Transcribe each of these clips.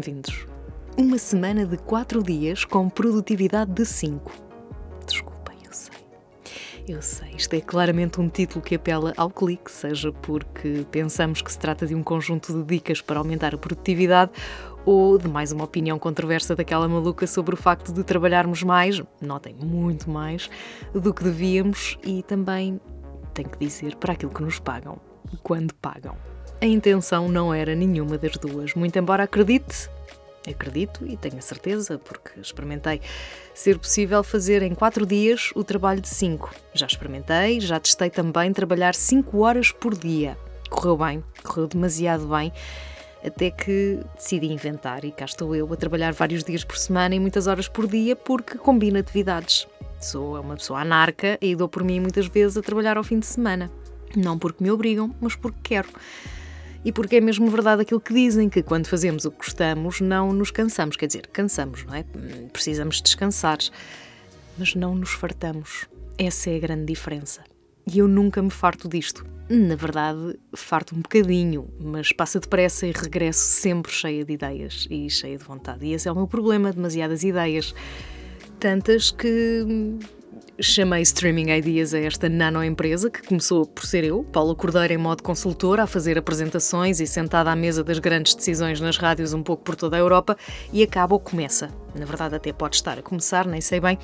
bem-vindos. Uma semana de 4 dias com produtividade de 5. Desculpem, eu sei. Eu sei, isto é claramente um título que apela ao clique, seja porque pensamos que se trata de um conjunto de dicas para aumentar a produtividade ou de mais uma opinião controversa daquela maluca sobre o facto de trabalharmos mais, notem, muito mais, do que devíamos e também, tenho que dizer, para aquilo que nos pagam, quando pagam. A intenção não era nenhuma das duas, muito embora acredite, acredito e tenho a certeza, porque experimentei, ser possível fazer em quatro dias o trabalho de cinco. Já experimentei, já testei também trabalhar cinco horas por dia. Correu bem, correu demasiado bem, até que decidi inventar e cá estou eu a trabalhar vários dias por semana e muitas horas por dia porque combino atividades. Sou uma pessoa anarca e dou por mim muitas vezes a trabalhar ao fim de semana. Não porque me obrigam, mas porque quero e porque é mesmo verdade aquilo que dizem, que quando fazemos o que gostamos não nos cansamos. Quer dizer, cansamos, não é? Precisamos descansar, mas não nos fartamos. Essa é a grande diferença. E eu nunca me farto disto. Na verdade, farto um bocadinho, mas passa depressa e regresso sempre cheia de ideias e cheia de vontade. E esse é o meu problema, demasiadas ideias. Tantas que Chamei Streaming Ideas a esta nano-empresa, que começou por ser eu, Paula Cordeiro, em modo consultora, a fazer apresentações e sentada à mesa das grandes decisões nas rádios um pouco por toda a Europa, e acaba ou começa, na verdade até pode estar a começar, nem sei bem,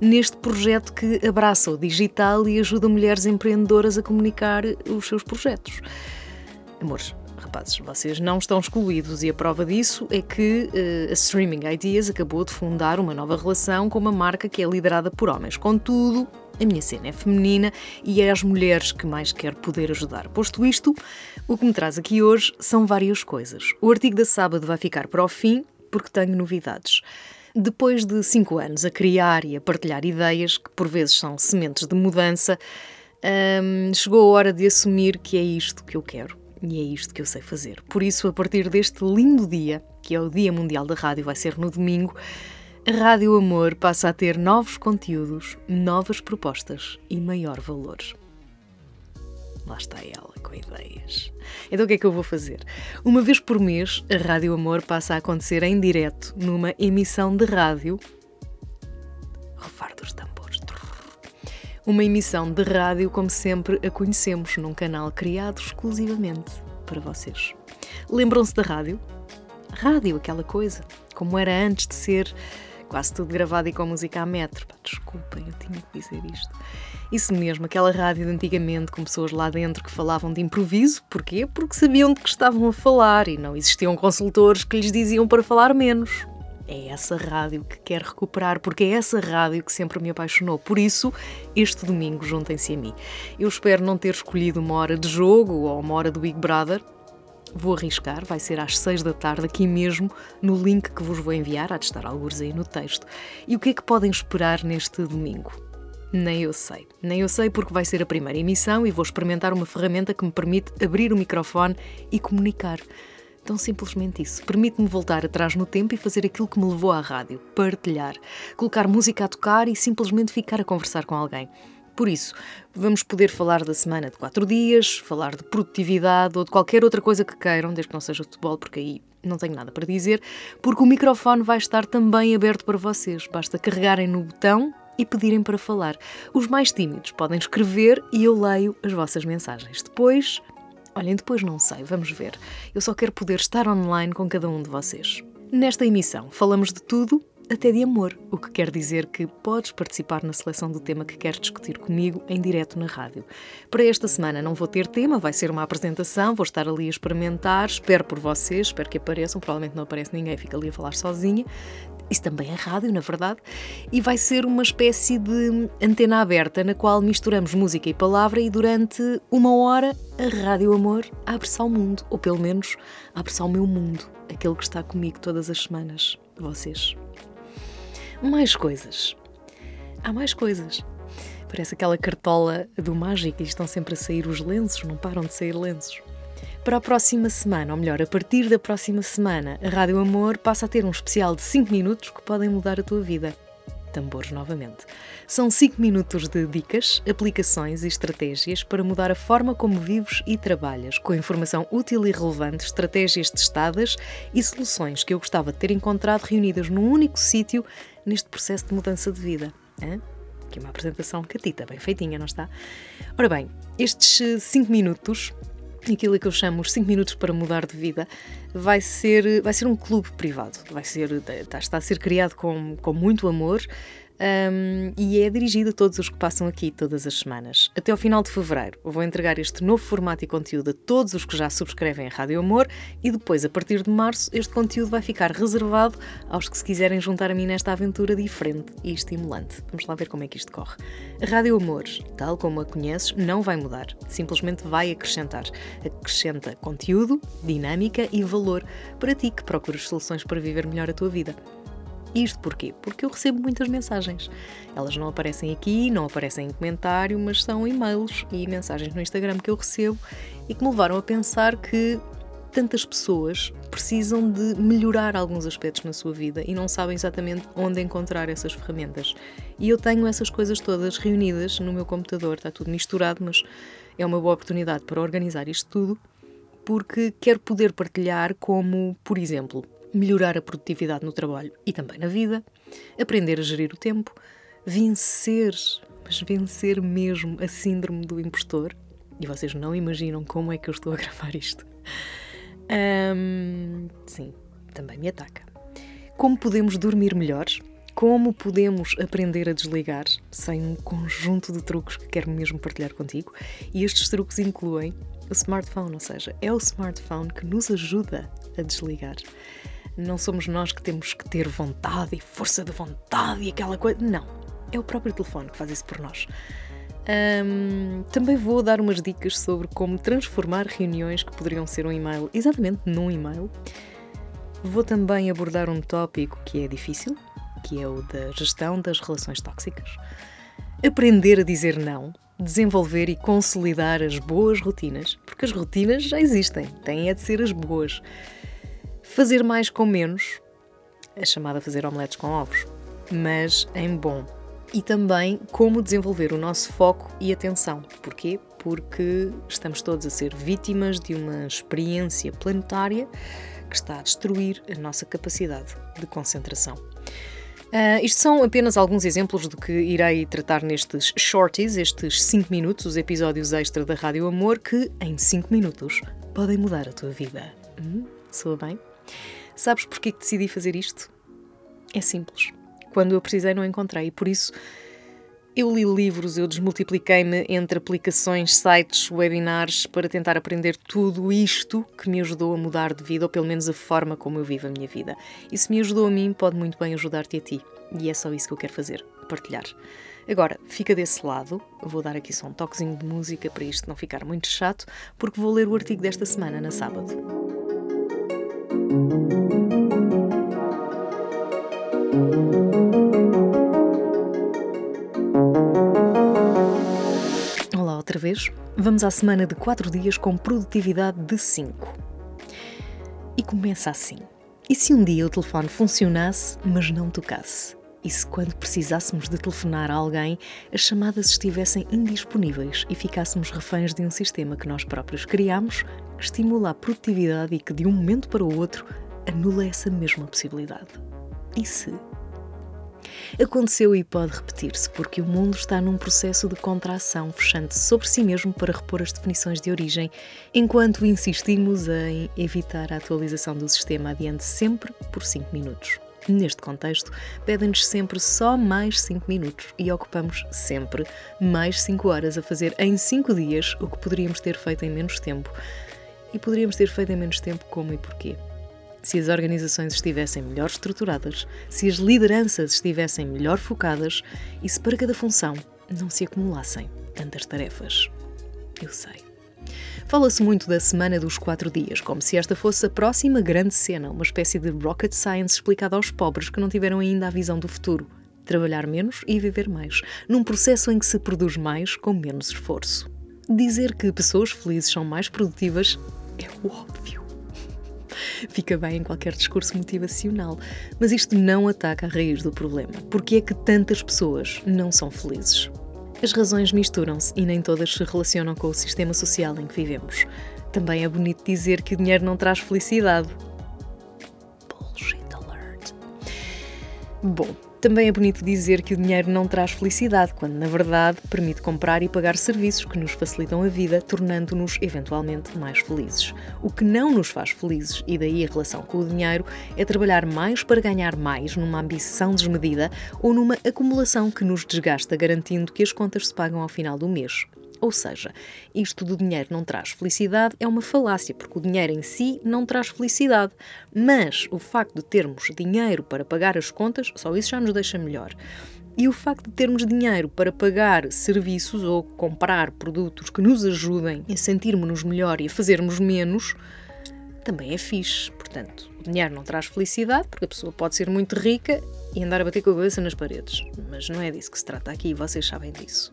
neste projeto que abraça o digital e ajuda mulheres empreendedoras a comunicar os seus projetos. Amores, rapazes, vocês não estão excluídos e a prova disso é que uh, a Streaming Ideas acabou de fundar uma nova relação com uma marca que é liderada por homens. Contudo, a minha cena é feminina e é as mulheres que mais quero poder ajudar. Posto isto, o que me traz aqui hoje são várias coisas. O artigo da sábado vai ficar para o fim, porque tenho novidades. Depois de cinco anos a criar e a partilhar ideias, que por vezes são sementes de mudança, hum, chegou a hora de assumir que é isto que eu quero. E é isto que eu sei fazer. Por isso, a partir deste lindo dia, que é o Dia Mundial da Rádio, vai ser no domingo, a Rádio Amor passa a ter novos conteúdos, novas propostas e maior valor. Lá está ela, com ideias. Então o que é que eu vou fazer? Uma vez por mês, a Rádio Amor passa a acontecer em direto numa emissão de rádio. Rufar dos tambores uma emissão de rádio como sempre a conhecemos, num canal criado exclusivamente para vocês. Lembram-se da rádio? Rádio, aquela coisa, como era antes de ser quase tudo gravado e com música a metro. Pá, desculpem, eu tinha que dizer isto. Isso mesmo, aquela rádio de antigamente com pessoas lá dentro que falavam de improviso. Porquê? Porque sabiam de que estavam a falar e não existiam consultores que lhes diziam para falar menos. É essa rádio que quero recuperar, porque é essa rádio que sempre me apaixonou. Por isso, este domingo juntem-se a mim. Eu espero não ter escolhido uma hora de jogo ou uma hora do Big Brother. Vou arriscar, vai ser às 6 da tarde, aqui mesmo, no link que vos vou enviar, há de estar alguns aí no texto. E o que é que podem esperar neste domingo? Nem eu sei. Nem eu sei porque vai ser a primeira emissão e vou experimentar uma ferramenta que me permite abrir o microfone e comunicar. Tão simplesmente isso. Permite-me voltar atrás no tempo e fazer aquilo que me levou à rádio: partilhar, colocar música a tocar e simplesmente ficar a conversar com alguém. Por isso, vamos poder falar da semana de quatro dias, falar de produtividade ou de qualquer outra coisa que queiram, desde que não seja futebol, porque aí não tenho nada para dizer, porque o microfone vai estar também aberto para vocês. Basta carregarem no botão e pedirem para falar. Os mais tímidos podem escrever e eu leio as vossas mensagens. Depois Olhem, depois não sei, vamos ver. Eu só quero poder estar online com cada um de vocês. Nesta emissão falamos de tudo, até de amor, o que quer dizer que podes participar na seleção do tema que queres discutir comigo em direto na rádio. Para esta semana não vou ter tema, vai ser uma apresentação, vou estar ali a experimentar, espero por vocês, espero que apareçam, provavelmente não aparece ninguém, fico ali a falar sozinha. Isso também é rádio, na verdade, e vai ser uma espécie de antena aberta na qual misturamos música e palavra e durante uma hora a Rádio Amor abre-se ao mundo, ou pelo menos abre-se ao meu mundo, aquele que está comigo todas as semanas, vocês. Mais coisas. Há mais coisas. Parece aquela cartola do mágico e estão sempre a sair os lenços, não param de sair lenços. Para a próxima semana, ou melhor, a partir da próxima semana, a Rádio Amor passa a ter um especial de 5 minutos que podem mudar a tua vida. tambores novamente. São 5 minutos de dicas, aplicações e estratégias para mudar a forma como vives e trabalhas, com informação útil e relevante, estratégias testadas e soluções que eu gostava de ter encontrado reunidas num único sítio neste processo de mudança de vida. Hã? Aqui uma apresentação catita, bem feitinha, não está? Ora bem, estes 5 minutos aquilo que eu chamo os 5 minutos para mudar de vida, vai ser, vai ser um clube privado. Vai ser, está a ser criado com, com muito amor, um, e é dirigido a todos os que passam aqui todas as semanas. Até ao final de fevereiro, vou entregar este novo formato e conteúdo a todos os que já subscrevem a Rádio Amor e depois, a partir de março, este conteúdo vai ficar reservado aos que se quiserem juntar a mim nesta aventura diferente e estimulante. Vamos lá ver como é que isto corre. A Rádio Amor, tal como a conheces, não vai mudar, simplesmente vai acrescentar. Acrescenta conteúdo, dinâmica e valor para ti que procuras soluções para viver melhor a tua vida. Isto porquê? Porque eu recebo muitas mensagens. Elas não aparecem aqui, não aparecem em comentário, mas são e-mails e mensagens no Instagram que eu recebo e que me levaram a pensar que tantas pessoas precisam de melhorar alguns aspectos na sua vida e não sabem exatamente onde encontrar essas ferramentas. E eu tenho essas coisas todas reunidas no meu computador, está tudo misturado, mas é uma boa oportunidade para organizar isto tudo, porque quero poder partilhar como, por exemplo, melhorar a produtividade no trabalho e também na vida, aprender a gerir o tempo, vencer, mas vencer mesmo a síndrome do impostor. E vocês não imaginam como é que eu estou a gravar isto. Um, sim, também me ataca. Como podemos dormir melhor? Como podemos aprender a desligar sem um conjunto de truques que quero mesmo partilhar contigo? E estes truques incluem o smartphone, ou seja, é o smartphone que nos ajuda a desligar não somos nós que temos que ter vontade e força de vontade e aquela coisa. Não. É o próprio telefone que faz isso por nós. Um, também vou dar umas dicas sobre como transformar reuniões que poderiam ser um e-mail exatamente num e-mail. Vou também abordar um tópico que é difícil, que é o da gestão das relações tóxicas. Aprender a dizer não, desenvolver e consolidar as boas rotinas, porque as rotinas já existem, têm é de ser as boas. Fazer mais com menos, é chamada fazer omeletes com ovos, mas em bom. E também como desenvolver o nosso foco e atenção. Porquê? Porque estamos todos a ser vítimas de uma experiência planetária que está a destruir a nossa capacidade de concentração. Uh, isto são apenas alguns exemplos do que irei tratar nestes shorties, estes 5 minutos, os episódios extra da Rádio Amor, que em 5 minutos podem mudar a tua vida. Hum, soa bem? Sabes porquê que decidi fazer isto? É simples. Quando eu precisei, não encontrei, e por isso eu li livros, eu desmultipliquei-me entre aplicações, sites, webinars para tentar aprender tudo isto que me ajudou a mudar de vida, ou pelo menos a forma como eu vivo a minha vida. E se me ajudou a mim, pode muito bem ajudar-te a ti. E é só isso que eu quero fazer, partilhar. Agora, fica desse lado, vou dar aqui só um toquezinho de música para isto não ficar muito chato, porque vou ler o artigo desta semana na sábado. Olá outra vez. Vamos à semana de 4 dias com produtividade de 5. E começa assim. E se um dia o telefone funcionasse, mas não tocasse? E se quando precisássemos de telefonar a alguém, as chamadas estivessem indisponíveis e ficássemos reféns de um sistema que nós próprios criamos, estimula a produtividade e que de um momento para o outro anula essa mesma possibilidade? E se? Aconteceu e pode repetir-se porque o mundo está num processo de contração, fechando-se sobre si mesmo para repor as definições de origem, enquanto insistimos em evitar a atualização do sistema adiante sempre por 5 minutos. Neste contexto, pedem-nos sempre só mais 5 minutos e ocupamos sempre mais 5 horas a fazer em 5 dias o que poderíamos ter feito em menos tempo. E poderíamos ter feito em menos tempo como e porquê? Se as organizações estivessem melhor estruturadas, se as lideranças estivessem melhor focadas e se para cada função não se acumulassem tantas tarefas. Eu sei. Fala-se muito da Semana dos Quatro Dias, como se esta fosse a próxima grande cena, uma espécie de rocket science explicada aos pobres que não tiveram ainda a visão do futuro. Trabalhar menos e viver mais, num processo em que se produz mais com menos esforço. Dizer que pessoas felizes são mais produtivas é o óbvio. Fica bem em qualquer discurso motivacional. Mas isto não ataca a raiz do problema. Porque é que tantas pessoas não são felizes? As razões misturam-se e nem todas se relacionam com o sistema social em que vivemos. Também é bonito dizer que o dinheiro não traz felicidade. Bullshit alert. Bom, também é bonito dizer que o dinheiro não traz felicidade, quando na verdade permite comprar e pagar serviços que nos facilitam a vida, tornando-nos eventualmente mais felizes. O que não nos faz felizes, e daí a relação com o dinheiro, é trabalhar mais para ganhar mais, numa ambição desmedida ou numa acumulação que nos desgasta, garantindo que as contas se pagam ao final do mês. Ou seja, isto do dinheiro não traz felicidade é uma falácia, porque o dinheiro em si não traz felicidade. Mas o facto de termos dinheiro para pagar as contas, só isso já nos deixa melhor. E o facto de termos dinheiro para pagar serviços ou comprar produtos que nos ajudem a sentirmos-nos melhor e a fazermos menos, também é fixe. Portanto, o dinheiro não traz felicidade, porque a pessoa pode ser muito rica e andar a bater com a cabeça nas paredes. Mas não é disso que se trata aqui e vocês sabem disso.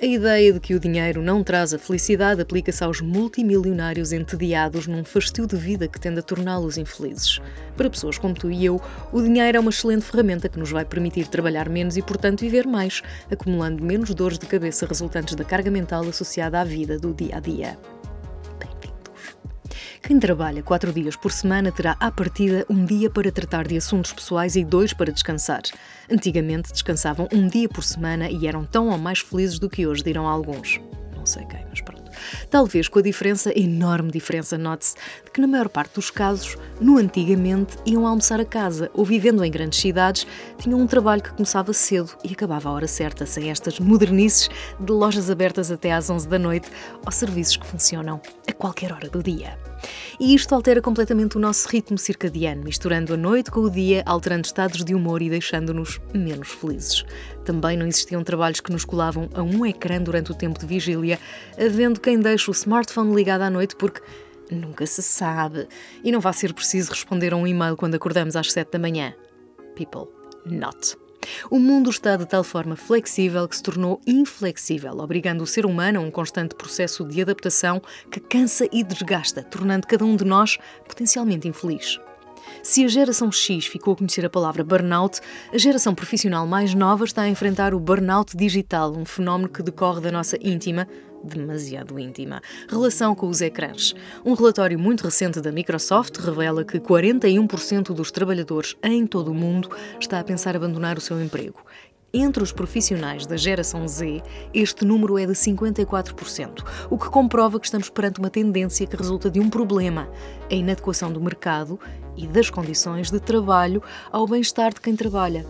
A ideia de que o dinheiro não traz a felicidade aplica-se aos multimilionários entediados num fastio de vida que tende a torná-los infelizes. Para pessoas como tu e eu, o dinheiro é uma excelente ferramenta que nos vai permitir trabalhar menos e, portanto, viver mais, acumulando menos dores de cabeça resultantes da carga mental associada à vida do dia a dia. Quem trabalha quatro dias por semana terá, à partida, um dia para tratar de assuntos pessoais e dois para descansar. Antigamente descansavam um dia por semana e eram tão ou mais felizes do que hoje, dirão alguns. Não sei quem, mas pronto. Talvez com a diferença, enorme diferença, note-se, de que na maior parte dos casos, no antigamente, iam almoçar a casa ou vivendo em grandes cidades, tinham um trabalho que começava cedo e acabava à hora certa, sem estas modernices de lojas abertas até às 11 da noite ou serviços que funcionam a qualquer hora do dia. E isto altera completamente o nosso ritmo circadiano, misturando a noite com o dia, alterando estados de humor e deixando-nos menos felizes. Também não existiam trabalhos que nos colavam a um ecrã durante o tempo de vigília, havendo quem deixe o smartphone ligado à noite porque nunca se sabe e não vai ser preciso responder a um e-mail quando acordamos às 7 da manhã. People, not. O mundo está de tal forma flexível que se tornou inflexível, obrigando o ser humano a um constante processo de adaptação que cansa e desgasta, tornando cada um de nós potencialmente infeliz. Se a geração X ficou a conhecer a palavra burnout, a geração profissional mais nova está a enfrentar o burnout digital, um fenómeno que decorre da nossa íntima, demasiado íntima, relação com os ecrãs. Um relatório muito recente da Microsoft revela que 41% dos trabalhadores em todo o mundo está a pensar abandonar o seu emprego. Entre os profissionais da geração Z, este número é de 54%, o que comprova que estamos perante uma tendência que resulta de um problema, a inadequação do mercado e das condições de trabalho ao bem-estar de quem trabalha.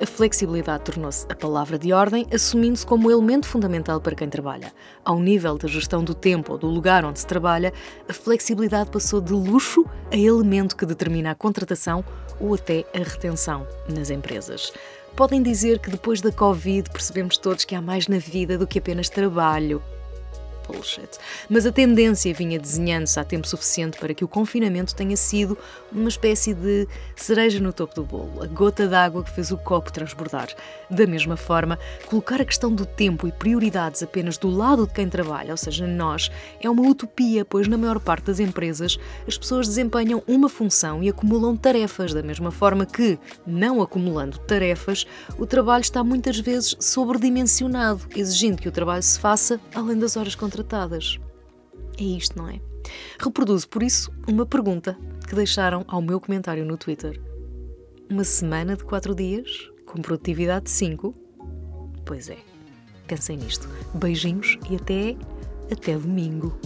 A flexibilidade tornou-se a palavra de ordem, assumindo-se como elemento fundamental para quem trabalha. Ao nível da gestão do tempo ou do lugar onde se trabalha, a flexibilidade passou de luxo a elemento que determina a contratação ou até a retenção nas empresas. Podem dizer que depois da Covid percebemos todos que há mais na vida do que apenas trabalho bullshit. Mas a tendência vinha desenhando-se há tempo suficiente para que o confinamento tenha sido uma espécie de cereja no topo do bolo, a gota d'água que fez o copo transbordar. Da mesma forma, colocar a questão do tempo e prioridades apenas do lado de quem trabalha, ou seja, nós, é uma utopia, pois na maior parte das empresas as pessoas desempenham uma função e acumulam tarefas, da mesma forma que, não acumulando tarefas, o trabalho está muitas vezes sobredimensionado, exigindo que o trabalho se faça além das horas contratadas. É isto, não é? Reproduzo, por isso, uma pergunta que deixaram ao meu comentário no Twitter. Uma semana de 4 dias, com produtividade de 5? Pois é, pensem nisto. Beijinhos e até, até domingo.